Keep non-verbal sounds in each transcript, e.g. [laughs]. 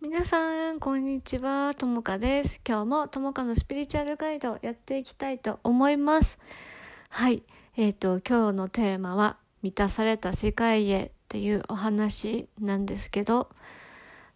皆さん、こんにちは。ともかです。今日もともかのスピリチュアルガイドやっていきたいと思います。はい。えっ、と、今日のテーマは、満たされた世界へっていうお話なんですけど、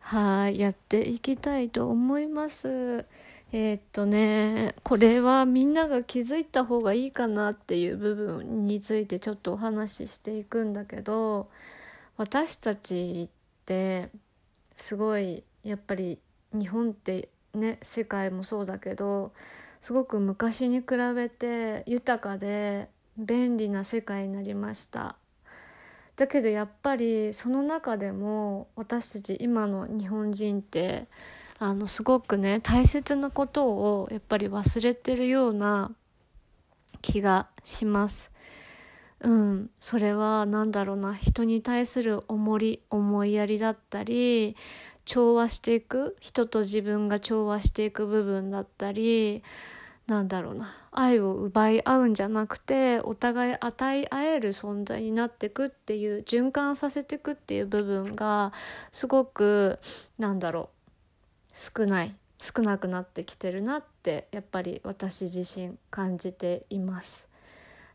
はい。やっていきたいと思います。えっ、とね、これはみんなが気づいた方がいいかなっていう部分についてちょっとお話ししていくんだけど、私たちって、すごいやっぱり日本ってね世界もそうだけどすごく昔に比べて豊かで便利な世界になりました。だけどやっぱりその中でも私たち今の日本人ってあのすごくね大切なことをやっぱり忘れてるような気がします。うん、それは何だろうな人に対する重り思いやりだったり調和していく人と自分が調和していく部分だったりなんだろうな愛を奪い合うんじゃなくてお互い与え合える存在になっていくっていう循環させてくっていう部分がすごくなんだろう少ない少なくなってきてるなってやっぱり私自身感じています。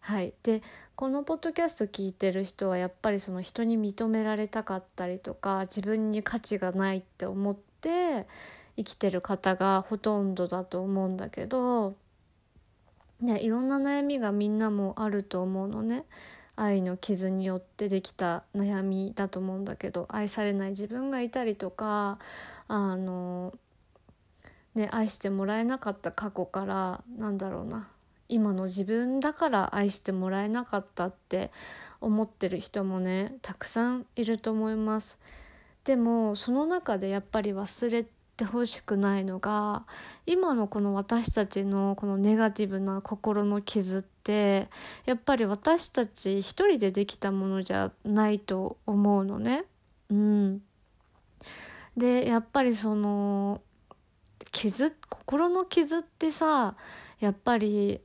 はい、でこのポッドキャスト聞いてる人はやっぱりその人に認められたかったりとか自分に価値がないって思って生きてる方がほとんどだと思うんだけど、ね、いろんな悩みがみんなもあると思うのね。愛の傷によってできた悩みだと思うんだけど愛されない自分がいたりとかあの、ね、愛してもらえなかった過去からなんだろうな。今の自分だから愛してもらえなかったって思ってる人もねたくさんいると思います。でもその中でやっぱり忘れてほしくないのが今のこの私たちのこのネガティブな心の傷ってやっぱり私たち一人でできたものじゃないと思うのね。うん。でやっぱりその傷心の傷ってさやっぱり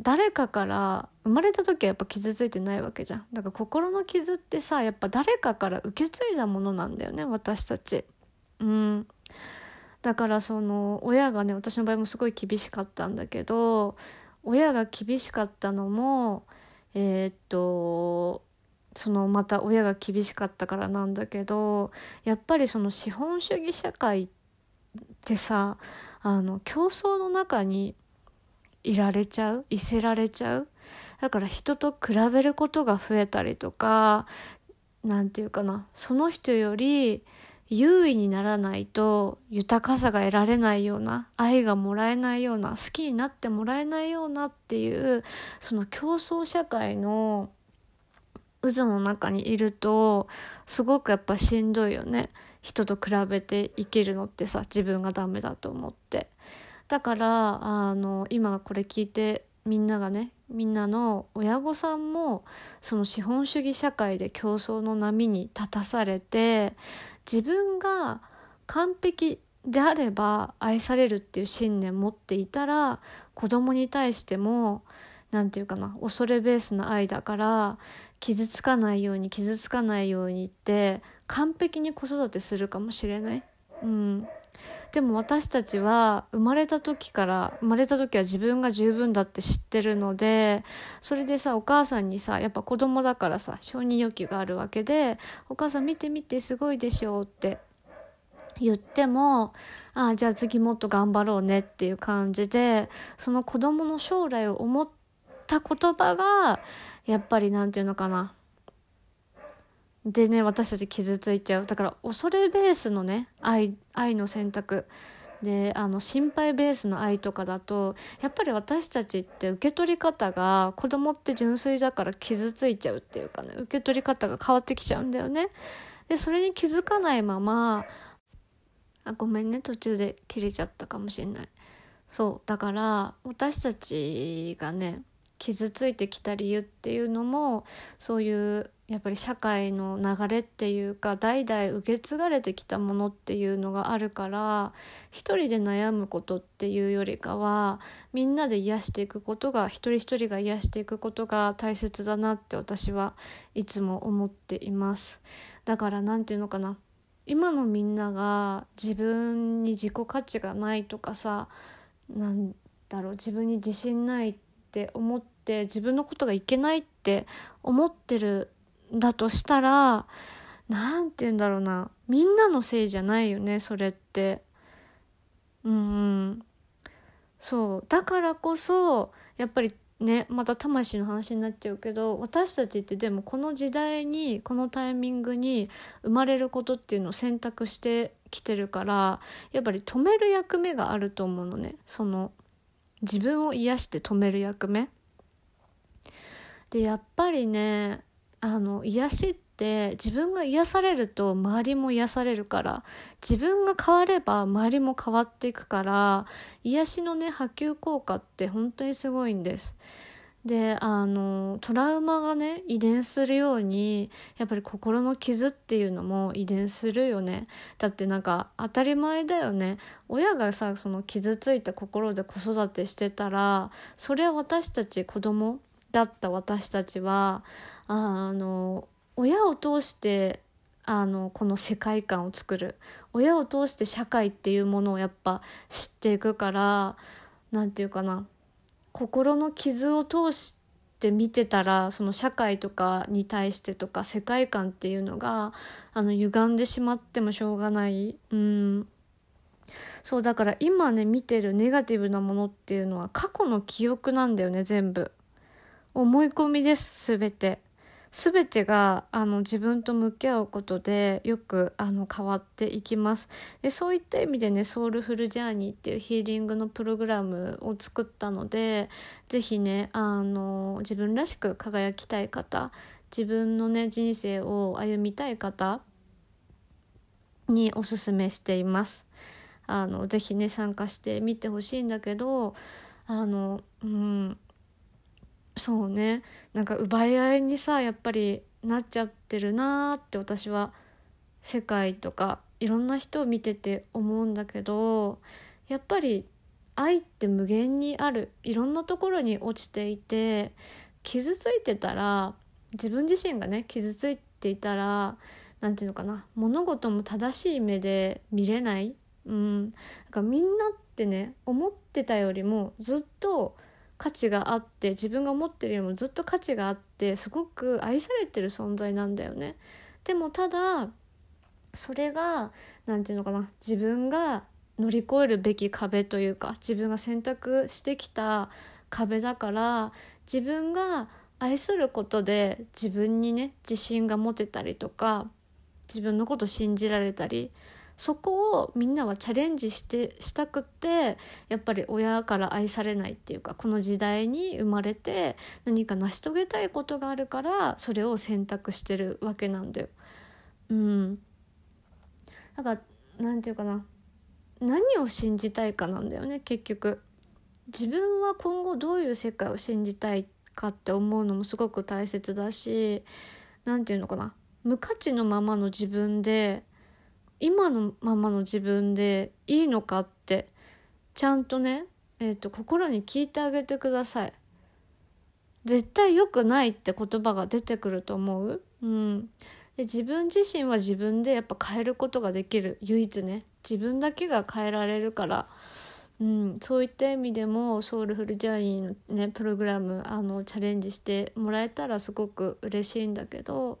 誰かから生まれた時はやっぱ傷ついてないわけじゃん。だから心の傷ってさやっぱ誰かから受け継いだものなんだよね私たち。うん。だからその親がね私の場合もすごい厳しかったんだけど親が厳しかったのもえー、っとそのまた親が厳しかったからなんだけどやっぱりその資本主義社会ってさあの競争の中にいられちゃう？いせられちゃう？だから人と比べることが増えたりとか何て言うかな。その人より優位にならないと豊かさが得られないような愛がもらえないような好きになってもらえないようなっていうその競争社会の渦の中にいるとすごくやっぱしんどいよね。人と比べて生きるのってさ自分がダメだと思って。だからあの今これ聞いてみんながねみんなの親御さんもその資本主義社会で競争の波に立たされて自分が完璧であれば愛されるっていう信念持っていたら子供に対しても何て言うかな恐れベースの愛だから傷つかないように傷つかないようにって完璧に子育てするかもしれない。うん、でも私たちは生まれた時から生まれた時は自分が十分だって知ってるのでそれでさお母さんにさやっぱ子供だからさ承認欲求があるわけで「お母さん見て見てすごいでしょ」って言っても「ああじゃあ次もっと頑張ろうね」っていう感じでその子供の将来を思った言葉がやっぱりなんていうのかなでね私たち傷ついちゃうだから恐れベースのね愛愛の選択であの心配ベースの愛とかだとやっぱり私たちって受け取り方が子供って純粋だから傷ついちゃうっていうかね受け取り方が変わってきちゃうんだよね。でそれに気づかないままあごめんね途中で切れちゃったかもしれない。そうだから私たちがね傷ついてきた理由っていうのもそういうやっぱり社会の流れっていうか代々受け継がれてきたものっていうのがあるから一人で悩むことっていうよりかはみんなで癒していくことが一人一人が癒していくことが大切だなって私はいつも思っています。だから何て言うのかな今のみんなが自分に自己価値がないとかさなんだろう自分に自信ないって思って自分のことがいけないって思ってるんだとしたら何て言うんだろうな。みんなのせいじゃないよねそれって。うん。そう。だからこそやっぱりねまた魂の話になっちゃうけど私たちってでもこの時代にこのタイミングに生まれることっていうのを選択してきてるからやっぱり止める役目があると思うのね。その自分を癒して止める役目？でやっぱりねあの癒しって自分が癒されると周りも癒されるから自分が変われば周りも変わっていくから癒しのね波及効果って本当にすごいんです。であのトラウマがね遺伝するようにやっぱり心の傷っていうのも遺伝するよね。だってなんか当たり前だよね。親がさその傷ついた心で子育てしてたらそれは私たち子供だった私たちはあの親を通してあのこの世界観を作る。親を通して社会っていうものをやっぱ知っていくから何て言うかな。心の傷を通して見てたらその社会とかに対してとか世界観っていうのがあの歪んでしまってもしょうがない。うん。そうだから今ね見てるネガティブなものっていうのは過去の記憶なんだよね全部。思い込みです全て。全てがあの自分と向き合うことでよくあの変わっていきます。でそういった意味でねソウルフルジャーニーっていうヒーリングのプログラムを作ったので是非ねあの自分らしく輝きたい方自分のね人生を歩みたい方におすすめしています。あのぜひね参加してみてほしいんだけどあのうん。そうね。なんか奪い合いにさやっぱりなっちゃってるなーって私は世界とかいろんな人を見てて思うんだけどやっぱり愛って無限にあるいろんなところに落ちていて傷ついてたら自分自身がね傷ついていたら何て言うのかな物事も正しい目で見れない、うん、なんかみんなってね思ってたよりもずっと価値があって自分が思ってるよりもずっと価値があってすごく愛されてる存在なんだよね。でもただそれが何て言うのかな自分が乗り越えるべき壁というか自分が選択してきた壁だから自分が愛することで自分にね自信が持てたりとか自分のこと信じられたりそこをみんなはチャレンジしてしたくってやっぱり親から愛されないっていうかこの時代に生まれて何か成し遂げたいことがあるからそれを選択してるわけなんだよ。うん、だから何て言うかな何を信じたいかなんだよね結局。自分は今後どういう世界を信じたいかって思うのもすごく大切だし何て言うのかな無価値のままの自分で今のままの自分でいいのかってちゃんとね、えーと、心に聞いてあげてください。絶対良くないって言葉が出てくると思う、うん、で自分自身は自分でやっぱ変えることができる。唯一ね。自分だけが変えられるから、うん、そういった意味でもソウルフルジャーニーのねプログラムあのチャレンジしてもらえたらすごく嬉しいんだけど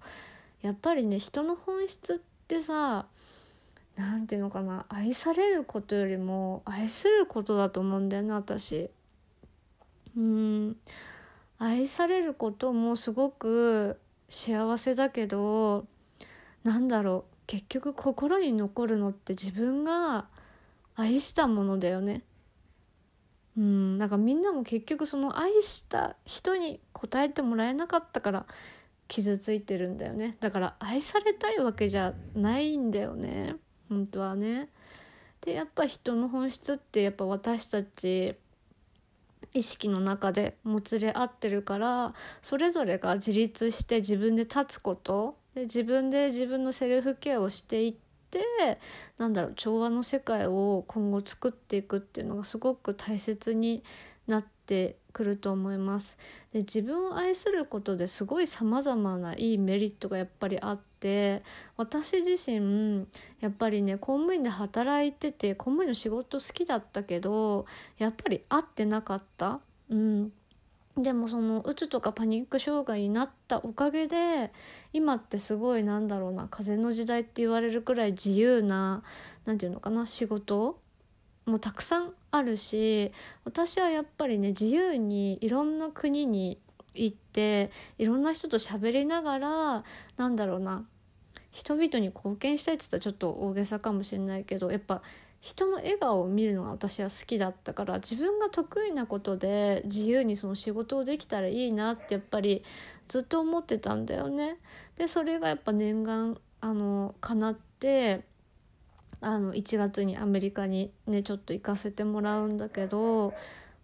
やっぱりね人の本質ってさ何て言うのかな愛されることよりも愛することだと思うんだよね私。うん愛されることもすごく幸せだけどなんだろう結局心に残るのって自分が愛したものだよね。うん、なんかみんなも結局その愛した人に応えてもらえなかったから傷ついてるんだよねだから愛されたいわけじゃないんだよね。本当はね。でやっぱ人の本質ってやっぱ私たち意識の中でもつれ合ってるからそれぞれが自立して自分で立つことで自分で自分のセルフケアをしていってなんだろう調和の世界を今後作っていくっていうのがすごく大切になってくると思います。で自分を愛することですごいさまざまないいメリットがやっぱりあってて私自身やっぱりね公務員で働いてて公務員の仕事好きだったけどやっぱり合ってなかった。うんでもそのうつとかパニック障害になったおかげで今ってすごいなんだろうな風の時代って言われるくらい自由な何て言うのかな仕事もたくさんあるし私はやっぱりね自由にいろんな国に行っていろんな人と喋りながらなんだろうな人々に貢献したいって言ったらちょっと大げさかもしれないけどやっぱ人の笑顔を見るのが私は好きだったから自分が得意なことで自由にその仕事をできたらいいなってやっぱりずっと思ってたんだよね。でそれがやっぱ念願あの叶ってあの1月にアメリカにねちょっと行かせてもらうんだけど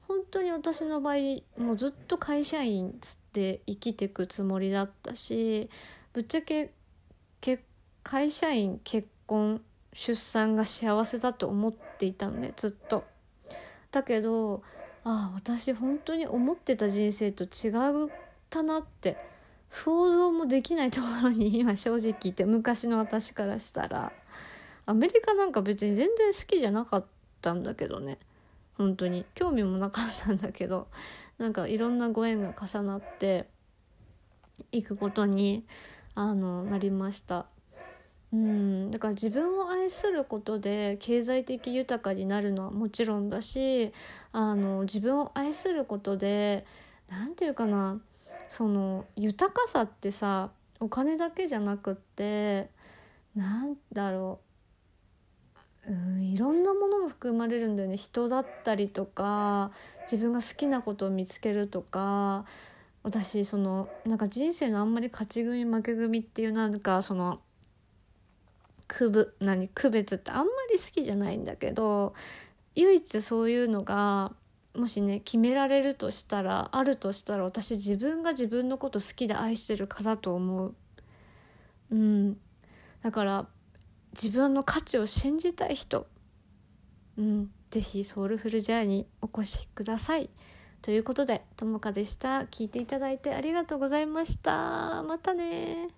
本当に私の場合もうずっと会社員つって生きてくつもりだったしぶっちゃけ会社員結婚出産が幸せだと思っていたのねずっと。だけどああ私本当に思ってた人生と違ったなって想像もできないところに今 [laughs] 正直言って昔の私からしたら。アメリカなんか別に全然好きじゃなかったんだけどね。本当に。興味もなかったんだけど。なんかいろんなご縁が重なって行くことにあのなりました。うん。だから自分を愛することで経済的豊かになるのはもちろんだしあの自分を愛することで何て言うかなその豊かさってさお金だけじゃなくってなんだろう。うんいろんなものも含まれるんだよね。人だったりとか自分が好きなことを見つけるとか私そのなんか人生のあんまり勝ち組負け組っていうなんかその区分何区別ってあんまり好きじゃないんだけど唯一そういうのがもしね決められるとしたらあるとしたら私自分が自分のこと好きで愛してるかだと思う。うん、だから自分の価値を信じたい人、うん、ぜひソウルフルジャーにお越しください。ということでともかでした。聞いていただいてありがとうございました。またね